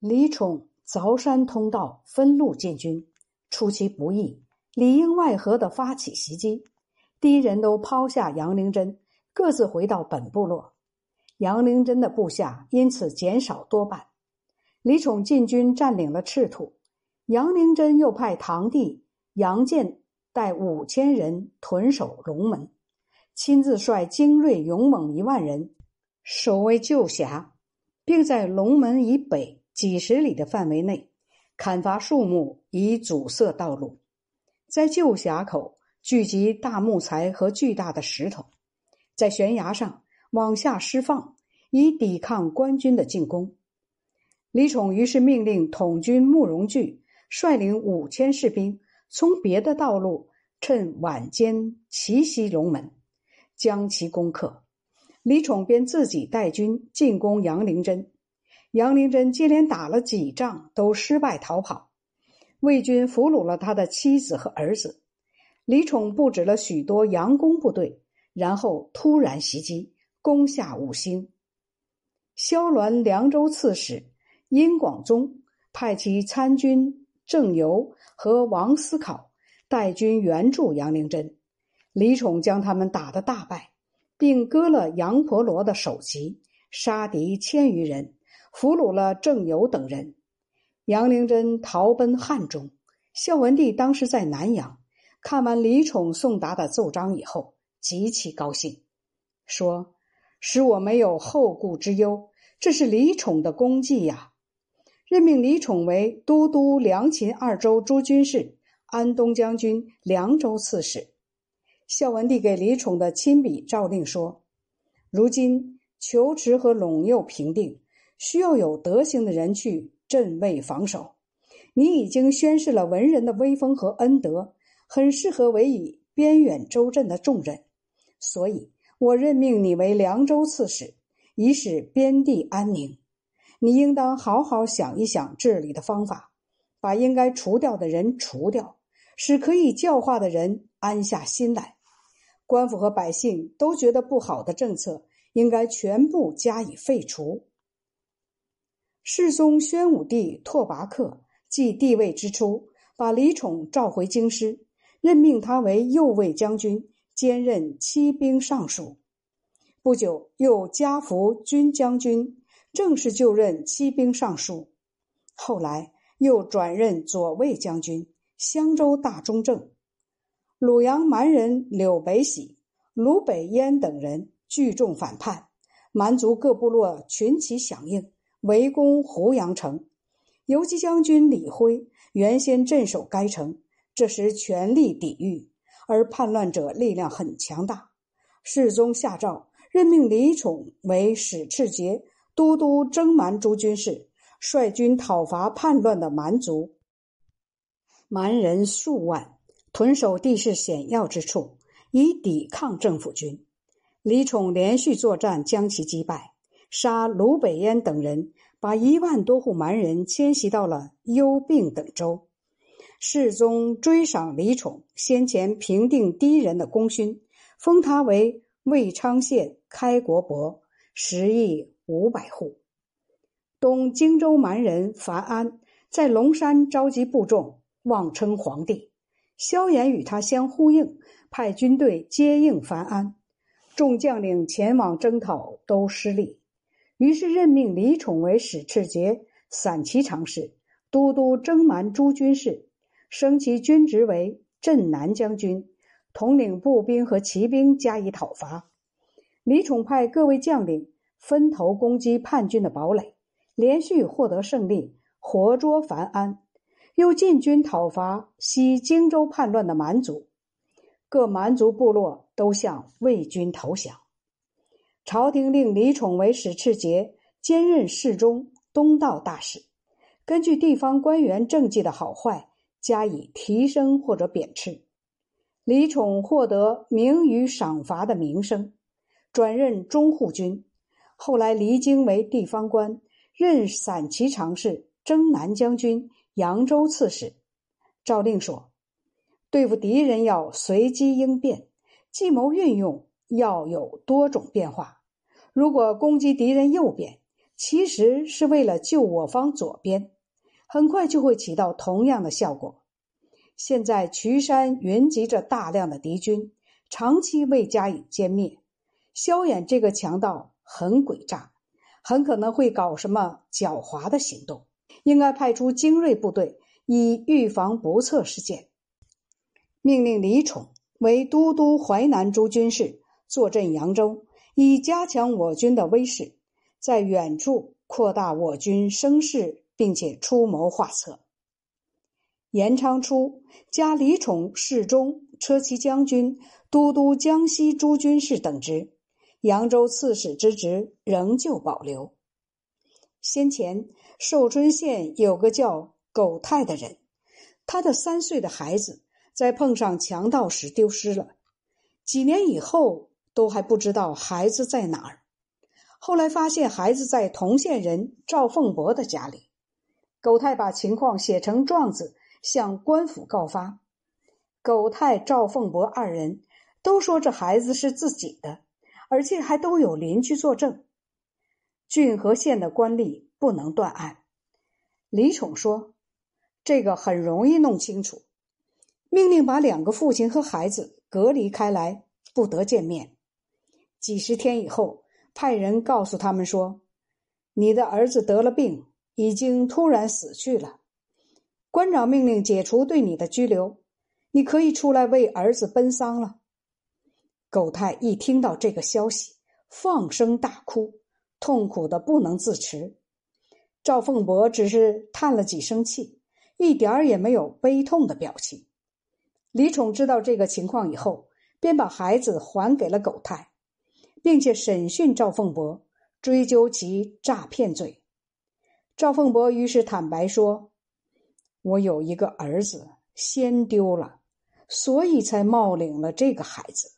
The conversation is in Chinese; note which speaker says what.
Speaker 1: 李宠凿山通道，分路进军，出其不意，里应外合的发起袭击。敌人都抛下杨灵珍，各自回到本部落。杨灵珍的部下因此减少多半。李宠进军占领了赤土，杨灵珍又派堂弟杨建带五千人屯守龙门，亲自率精锐勇猛一万人守卫旧峡，并在龙门以北几十里的范围内砍伐树木以阻塞道路，在旧峡口聚集大木材和巨大的石头，在悬崖上往下释放，以抵抗官军的进攻。李宠于是命令统军慕容巨率领五千士兵，从别的道路趁晚间奇袭龙门，将其攻克。李宠便自己带军进攻杨灵珍，杨灵珍接连打了几仗都失败逃跑，魏军俘虏了他的妻子和儿子。李宠布置了许多佯攻部队，然后突然袭击，攻下五星。萧鸾凉州刺史。殷广宗派其参军郑游和王思考带军援助杨灵珍，李宠将他们打得大败，并割了杨婆罗的首级，杀敌千余人，俘虏了郑游等人。杨灵珍逃奔汉中。孝文帝当时在南阳，看完李宠送达的奏章以后，极其高兴，说：“使我没有后顾之忧，这是李宠的功绩呀。”任命李宠为都督梁秦二州诸军事、安东将军、凉州刺史。孝文帝给李宠的亲笔诏令说：“如今求池和陇右平定，需要有德行的人去镇卫防守。你已经宣示了文人的威风和恩德，很适合委以边远州镇的重任。所以，我任命你为凉州刺史，以使边地安宁。”你应当好好想一想治理的方法，把应该除掉的人除掉，使可以教化的人安下心来。官府和百姓都觉得不好的政策，应该全部加以废除。世宗宣武帝拓跋克继帝位之初，把李宠召回京师，任命他为右卫将军，兼任骑兵尚书。不久，又加服军将军。正式就任骑兵尚书，后来又转任左卫将军、襄州大中正。鲁阳蛮人柳北喜、卢北燕等人聚众反叛，蛮族各部落群起响应，围攻胡阳城。游击将军李辉原先镇守该城，这时全力抵御，而叛乱者力量很强大。世宗下诏任命李宠为史赤节。都督征蛮诸军事，率军讨伐叛乱的蛮族。蛮人数万，屯守地势险要之处，以抵抗政府军。李宠连续作战，将其击败，杀卢北燕等人，把一万多户蛮人迁徙到了幽并等州。世宗追赏李宠先前平定敌人的功勋，封他为魏昌县开国伯，十亿。五百户。东荆州蛮人樊安在龙山召集部众，妄称皇帝。萧衍与他相呼应，派军队接应樊安。众将领前往征讨，都失利。于是任命李宠为史赤节、散骑常侍、都督征蛮诸军事，升其军职为镇南将军，统领步兵和骑兵加以讨伐。李宠派各位将领。分头攻击叛军的堡垒，连续获得胜利，活捉樊安，又进军讨伐西荆州叛乱的蛮族。各蛮族部落都向魏军投降。朝廷令李宠为史赤节，兼任侍中、东道大使，根据地方官员政绩的好坏加以提升或者贬斥。李宠获得名于赏罚的名声，转任中护军。后来离京为地方官，任散骑常侍、征南将军、扬州刺史。诏令说：对付敌人要随机应变，计谋运用要有多种变化。如果攻击敌人右边，其实是为了救我方左边，很快就会起到同样的效果。现在渠山云集着大量的敌军，长期未加以歼灭。萧衍这个强盗很诡诈，很可能会搞什么狡猾的行动，应该派出精锐部队，以预防不测事件。命令李宠为都督淮南诸军事，坐镇扬州，以加强我军的威势，在远处扩大我军声势，并且出谋划策。延昌初，加李宠侍中、车骑将军、都督江西诸军事等职，扬州刺史之职仍旧保留。先前寿春县有个叫苟泰的人，他的三岁的孩子在碰上强盗时丢失了，几年以后都还不知道孩子在哪儿。后来发现孩子在同县人赵凤伯的家里，苟泰把情况写成状子。向官府告发，苟泰、赵凤伯二人都说这孩子是自己的，而且还都有邻居作证。郡和县的官吏不能断案。李宠说：“这个很容易弄清楚。”命令把两个父亲和孩子隔离开来，不得见面。几十天以后，派人告诉他们说：“你的儿子得了病，已经突然死去了。”官长命令解除对你的拘留，你可以出来为儿子奔丧了。狗太一听到这个消息，放声大哭，痛苦的不能自持。赵凤伯只是叹了几声气，一点儿也没有悲痛的表情。李宠知道这个情况以后，便把孩子还给了狗太，并且审讯赵凤博，追究其诈骗罪。赵凤博于是坦白说。我有一个儿子，先丢了，所以才冒领了这个孩子。